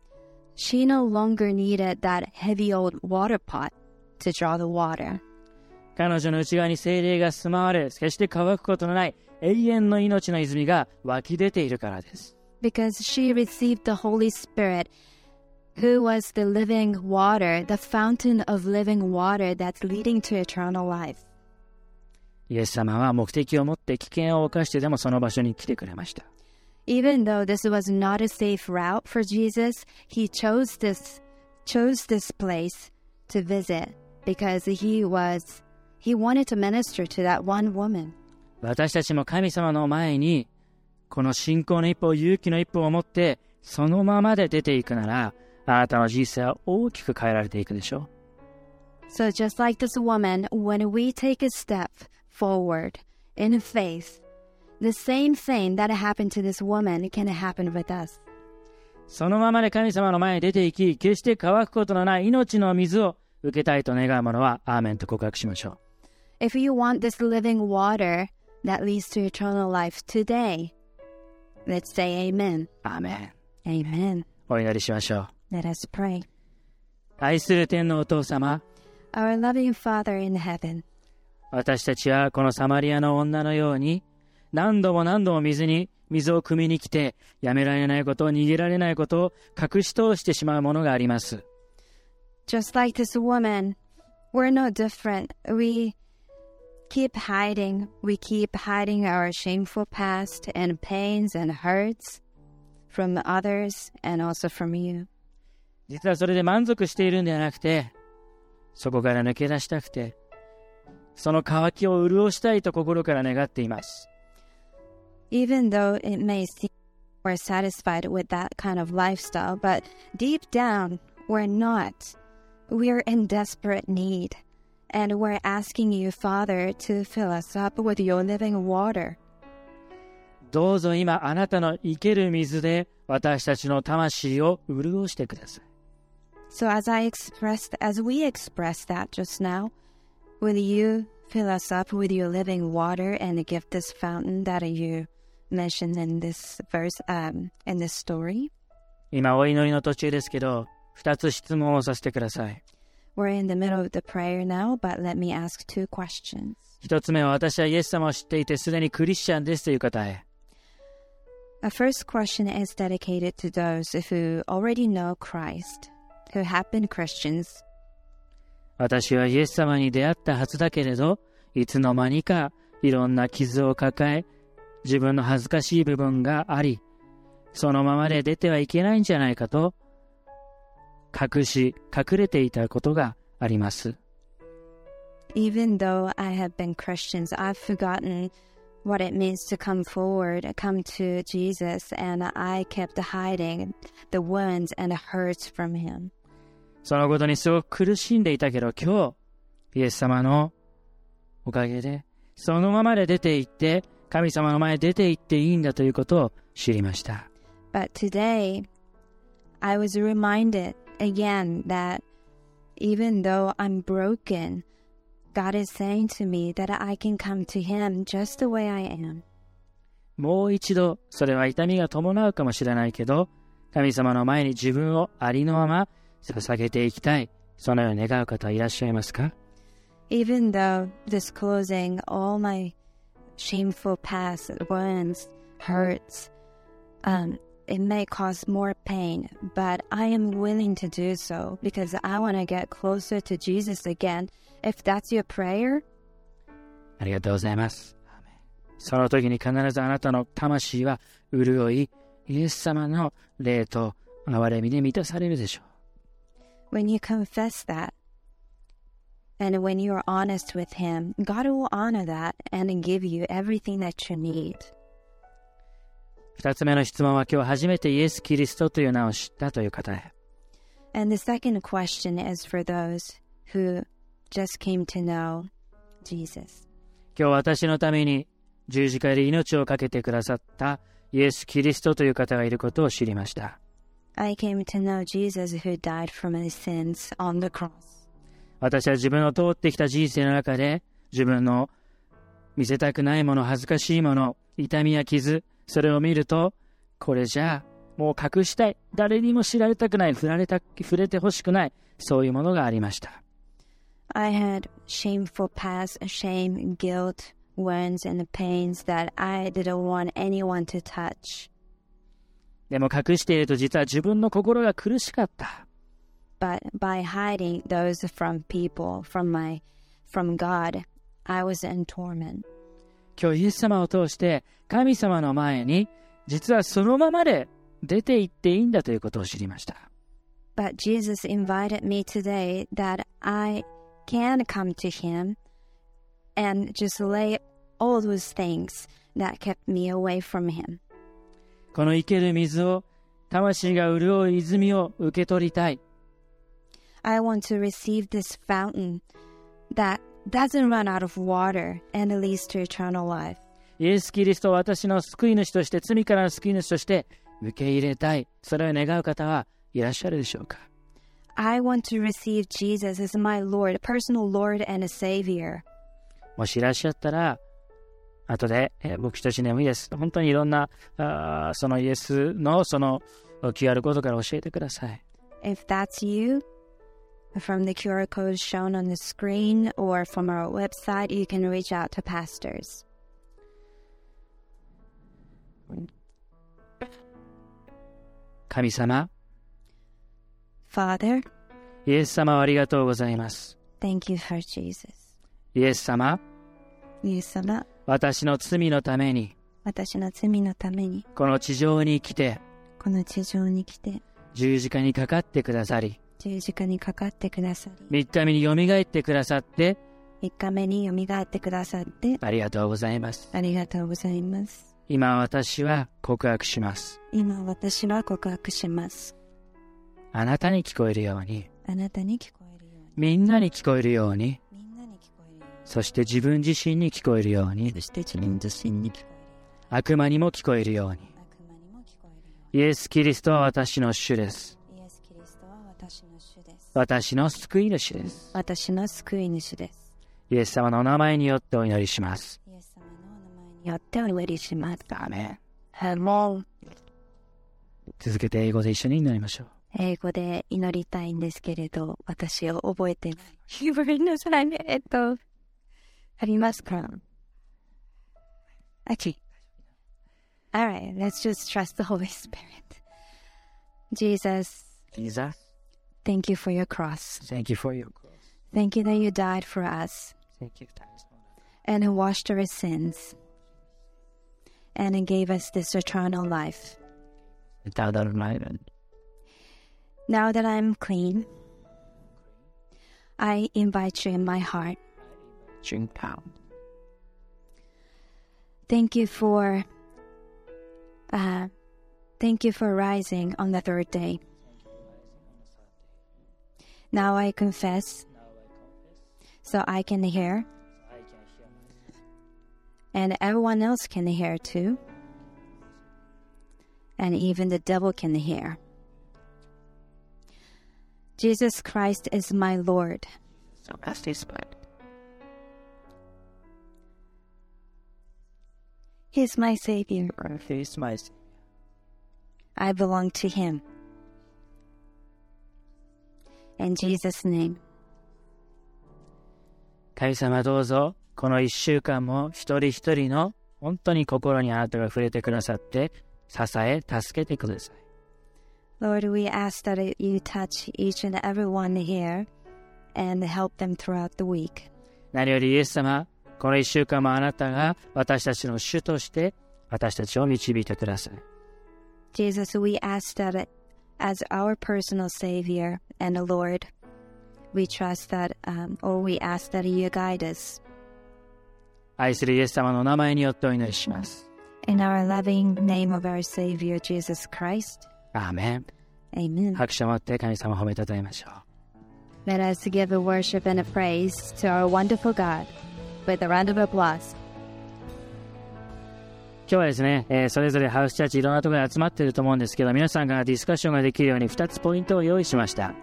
She no longer needed that heavy old water pot to draw the water 彼女の内側に精霊が住まわれ、決して乾くことのない永遠の命の泉が湧き出ているからです。 because she received the Holy Spirit, who was the living water, the fountain of living water that's leading to eternal life. イエス様は目的を持って危険を冒してでもその場所に来てくれました。 Even though this was not a safe route for Jesus, he chose this chose this place to visit because he was he wanted to minister to that one woman. 私たちも神様の前に、この信仰の一歩、勇気の一歩を持って、そのままで出ていくなら、あなたの人生は大きく変えられていくでしょう。So just like this woman, when we take a step forward in faith, the same thing that happened to this woman can happen with us. そのままで神様の前に出ていき、決して乾くことのない命の水を受けたいと願う者は、アーメンと告白しましょう。If you want this living water that leads to eternal life today, let's say amen. アーメン。Amen. お祈りしましょう。Let us pray. 愛する天のお父様、Our loving Father in heaven, 私たちはこのサマリアの女のように、何度も何度も水に、水を汲みに来て、やめられないこと、逃げられないことを隠し通してしまうものがあります。just like this woman, we're no different. We keep hiding. We keep hiding our shameful past and pains and hurts from others and also from you. 実はそれで満足しているんではなくて、そこから抜け出したくて、その渇きを潤したいと心から願っています。 Even though it may seem we're satisfied with that kind of lifestyle, but deep down, we're not. We're in desperate need. And we're asking you, Father, to fill us up with your living water. どうぞ今あなたの生ける水で私たちの魂を潤してください。 So as I expressed, as we expressed that just now, will you fill us up with your living water and give this fountain that you mentioned in this verse, um, in this story? 今お祈りの途中ですけど、二つ質問をさせてください。 We're in the middle of the prayer now, but let me ask two questions. 一つ目は私はイエス様を知っていてすでにクリスチャンですという方へ。A first question is dedicated to those who already know Christ, who have been Christians. 私はイエス様に出会ったはずだけれど、いつの間にかいろんな傷を抱え、自分の恥ずかしい部分があり、そのままで出てはいけないんじゃないかと、隠し、隠れていたことがあります。Even though I have been Christians, I've forgotten what it means to come forward, come to Jesus, and I kept hiding the wounds and hurts from Him. そのことにすごく苦しんでいたけど、今日、イエス様のおかげで、そのままで出て行って、神様の前へ出て行っていいんだということを知りました。But today, I was reminded again that even though I'm broken, God is saying to me that I can come to Him just the way I am. もう一度、それは痛みが伴うかもしれないけど、神様の前に自分をありのまま捧げていきたい。そのように願う方はいらっしゃいますか Even though disclosing all my shameful past wounds hurts, um, it may cause more pain, but I am willing to do so because I want to get closer to Jesus again. If that's your prayer, ありがとうございます。アーメンその時に必ずあなたの魂は潤い、イエス様の霊と憐れみで満たされるでしょう。 when you confess that and when you're honest with Him, God will honor that and give you everything that you need. 二つ目の質問は今日初めてイエス・キリストという名を知ったという方へ。And the second question is for those who just came to know Jesus. 今日私のために十字架で命を懸けてくださったイエス・キリストという方がいることを知りました。I came to know Jesus who died for my sins on the cross. 私は自分の通ってきた人生の中で自分の見せたくないもの、恥ずかしいもの、痛みや傷、それを見ると、これじゃあもう隠したい。誰にも知られたくない。触られた、触れてほしくない。そういうものがありました。I had shameful past, shame, guilt, wounds, and pains that I didn't want anyone to touch. でも隠していると実は自分の心が苦しかった。But by hiding those from people, from my, from God, I was in torment. 今日イエス様を通して神様の前に実はそのままで出て行っていいんだということを知りました。But Jesus invited me today that I can come to Him and just lay all those things that kept me away from Him. この生ける水を魂が潤う泉を受け取りたい。I want to receive this fountain that doesn't run out of water and leads to eternal life. イエス・キリストを私の救い主として罪からの救い主として受け入れたい。それを願う方はいらっしゃるでしょうか？I want to receive Jesus as my Lord, personal Lord and Savior. もしいらっしゃったら、後で、えー僕たちでもいいです。本当にいろんな、あーそのイエスのその QR コードから教えてください。If that's you, from the QR code shown on the screen or from our website, you can reach out to pastors. 神様、Father, イエス様をありがとうございます。thank you for Jesus. イエス様、イエス様、私の罪のために、私の罪のためにこの地上に来て、この地上に来て十字架にかかってくださり、十字架にかかってくださり、三日目によみがえってくださって、3日目によみがえってくださってありがとうございます。ありがとうございます。今私は告白します。今私は告白します。あなたに聞こえるように、あなたに聞こえるように、みんなに聞こえるように、みんなに聞こえるように、そして自分自身に聞こえるようにそ、して自分自身に聞こえるよ悪魔にも聞こえるように。うに、悪魔にも聞こえるよイエス・キリストは私の主です。うに、イエス・キリストは私の。私の救い主です。私の救い主です。イエス様のお名前によってお祈りします。イエス様のお名前によってお祈りします。アーメン。続けて英語で一緒に祈りましょう。英語で祈りたいんですけれど、私を覚えてない。ごめんなさいね。えっと、ありますか ?Okay. Alright, let's just trust the Holy Spirit. Jesus, Jesus, thank you for your cross. thank you for your cross. Thank you that you died for us Thank you. and washed our sins and gave us this eternal life. Eternal life. Now that I'm clean, I invite you in my heart. Thank you for uh, thank you for rising on the third day. Now I confess so I can hear and everyone else can hear too. And even the devil can hear. Jesus Christ is my Lord. So ask this but He's my Savior. He is my I belong to Him. In Jesus' name. 神様どうぞ、この一週間も一人一人の本当に心にあなたが触れてくださって、支え、助けてください。Lord, we ask that you touch each and every one here and help them throughout the week. 何よりイエス様、この一週間もあなたが私たちの主として私たちを導いてください。Jesus, we ask that as our personal Savior and Lord, we trust that, um, or we ask that you guide us. 愛するイエス様のお名前によってお祈りします。 In our loving name of our Savior, Jesus Christ. アーメン。 Amen. 拍手を持って神様を褒めたたえましょう。 Let us give a worship and a praise to our wonderful God with a round of applause. 今日はですね、えーそれぞれハウスチャーチいろんなところに集まっていると思うんですけど、皆さんがディスカッションができるように2つポイントを用意しました。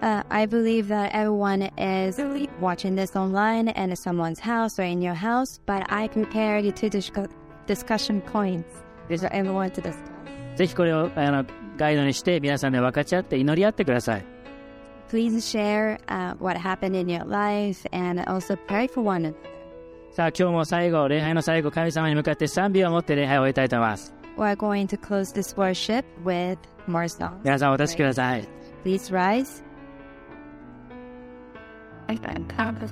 Uh, I believe that everyone is watching this online and someone's house or in your house, but I prepared two discu- discussion points for everyone to discuss. ぜひこれをあのガイドにして皆さんで分かち合って祈り合ってください。Please share uh, what happened in your life and also pray for one another. さあ今日も最後、礼拝の最後、神様に向かって賛美を持って礼拝を終えたいと思います。 We're going to close this worship with more songs. 皆さんお立ちください。 Please rise. I think that was